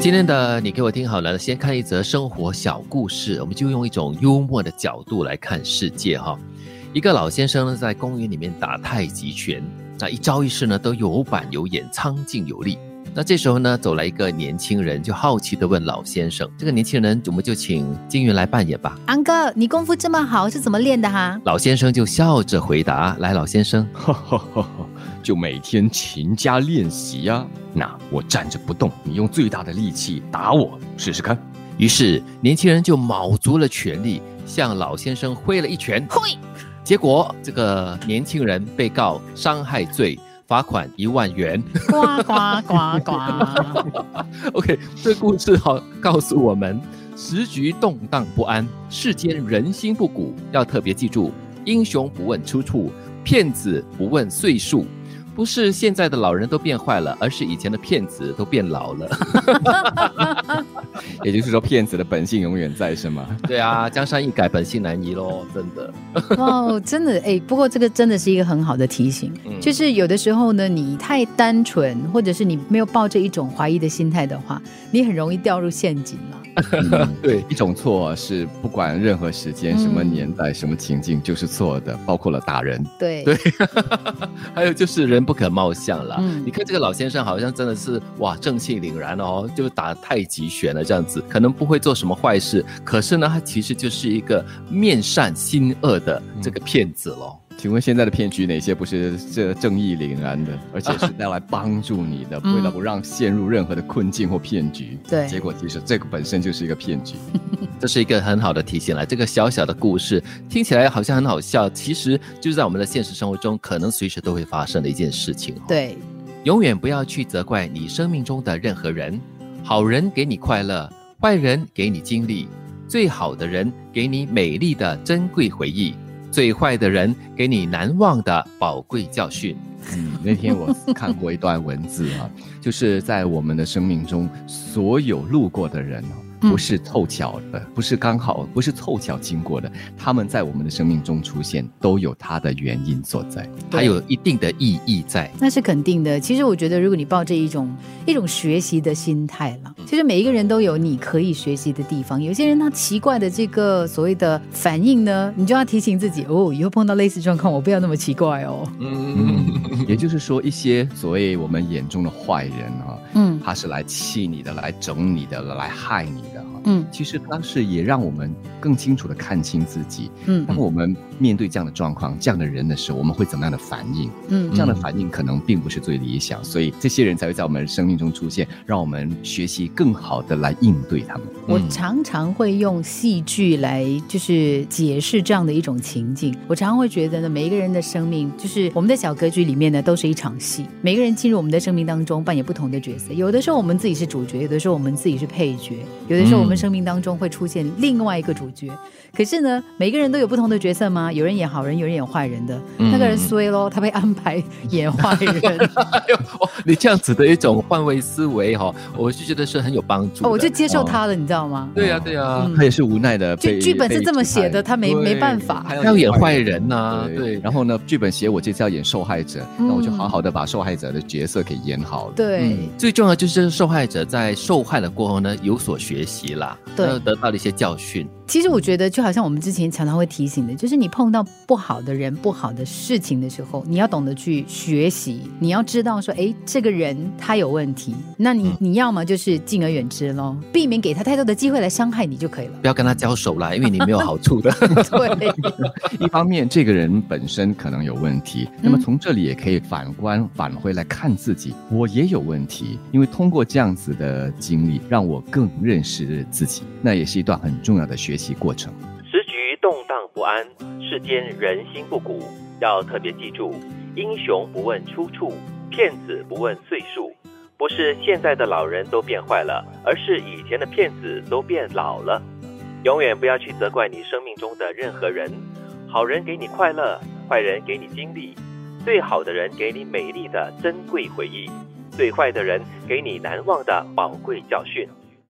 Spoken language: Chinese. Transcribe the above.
今天的你给我听好了，先看一则生活小故事，我们就用一种幽默的角度来看世界哈。一个老先生呢，在公园里面打太极拳，那一招一式呢都有板有眼，苍劲有力。那这时候呢，走来一个年轻人，就好奇的问老先生：“这个年轻人，我们就请金云来扮演吧。”安哥，你功夫这么好，是怎么练的哈？老先生就笑着回答：“来，老先生，就每天勤加练习呀。那我站着不动，你用最大的力气打我试试看。”于是年轻人就卯足了全力向老先生挥了一拳，挥。结果这个年轻人被告伤害罪。罚款一万元，呱呱呱呱。OK，这故事好告诉我们，时局动荡不安，世间人心不古，要特别记住：英雄不问出处，骗子不问岁数。不是现在的老人都变坏了，而是以前的骗子都变老了。也就是说，骗子的本性永远在，是吗？对啊，江山易改，本性难移喽，真的。哦，真的哎，不过这个真的是一个很好的提醒，就是有的时候呢，你太单纯，或者是你没有抱着一种怀疑的心态的话，你很容易掉入陷阱了。对，一种错是不管任何时间、什么年代、什么情境，就是错的，包括了打人。对对，还有就是人不可貌相了。你看这个老先生好像真的是哇，正气凛然哦，就打太极拳了这样子，可能不会做什么坏事，可是呢，他其实就是一个面善心恶的这个骗子喽。请问现在的骗局哪些不是这正义凛然的，而且是要来帮助你的，为了不让陷入任何的困境或骗局？对，结果其实这个本身就是一个骗局。这是一个很好的提醒了。这个小小的故事听起来好像很好笑，其实就是在我们的现实生活中可能随时都会发生的一件事情。对，永远不要去责怪你生命中的任何人，好人给你快乐，坏人给你经历，最好的人给你美丽的珍贵回忆。最坏的人给你难忘的宝贵教训。嗯，那天我看过一段文字啊，就是在我们的生命中，所有路过的人哦。不是凑巧的，不是刚好，不是凑巧经过的，他们在我们的生命中出现，都有它的原因所在，它有一定的意义在。那是肯定的。其实我觉得，如果你抱着一种一种学习的心态了，其实每一个人都有你可以学习的地方。有些人他奇怪的这个所谓的反应呢，你就要提醒自己哦，以后碰到类似状况，我不要那么奇怪哦。嗯，也就是说，一些所谓我们眼中的坏人啊，嗯，他是来气你的，来整你的，来害你的。嗯，其实它是也让我们更清楚的看清自己。嗯，当我们面对这样的状况、这样的人的时候，我们会怎么样的反应？嗯，这样的反应可能并不是最理想，所以这些人才会在我们生命中出现，让我们学习更好的来应对他们。我常常会用戏剧来就是解释这样的一种情境。我常常会觉得呢，每一个人的生命就是我们的小格局里面呢，都是一场戏。每个人进入我们的生命当中，扮演不同的角色。有的时候我们自己是主角，有的时候我们自己是配角，有的时候我们生命当中会出现另外一个主角。可是呢，每个人都有不同的角色吗？有人演好人，有人演坏人的。那个人衰咯，他被安排演坏人。哎呦，你这样子的一种换位思维哈，我就觉得是很有帮助。我就接受他了，你知道吗？对呀，对呀，他也是无奈的。就剧本是这么写的，他没没办法，要演坏人呐。对，然后呢，剧本写我这次要演受害者，那我就好好的把受害者的角色给演好。对，最重要就是受害者在受害了过后呢，有所学习啦，对，得到了一些教训。其实我觉得，就好像我们之前常常会提醒的，就是你碰到不好的人、不好的事情的时候，你要懂得去学习，你要知道说，哎，这个人他有问题，那你你要么就是敬而远之喽，避免给他太多的机会来伤害你就可以了，不要跟他交手啦，因为你没有好处的。对，一方面这个人本身可能有问题，那么从这里也可以反观返回来看自己，我也有问题，因为通过这样子的经历，让我更认识自己，那也是一段很重要的学。习过程，时局动荡不安，世间人心不古，要特别记住：英雄不问出处，骗子不问岁数。不是现在的老人都变坏了，而是以前的骗子都变老了。永远不要去责怪你生命中的任何人，好人给你快乐，坏人给你经历，最好的人给你美丽的珍贵回忆，最坏的人给你难忘的宝贵教训。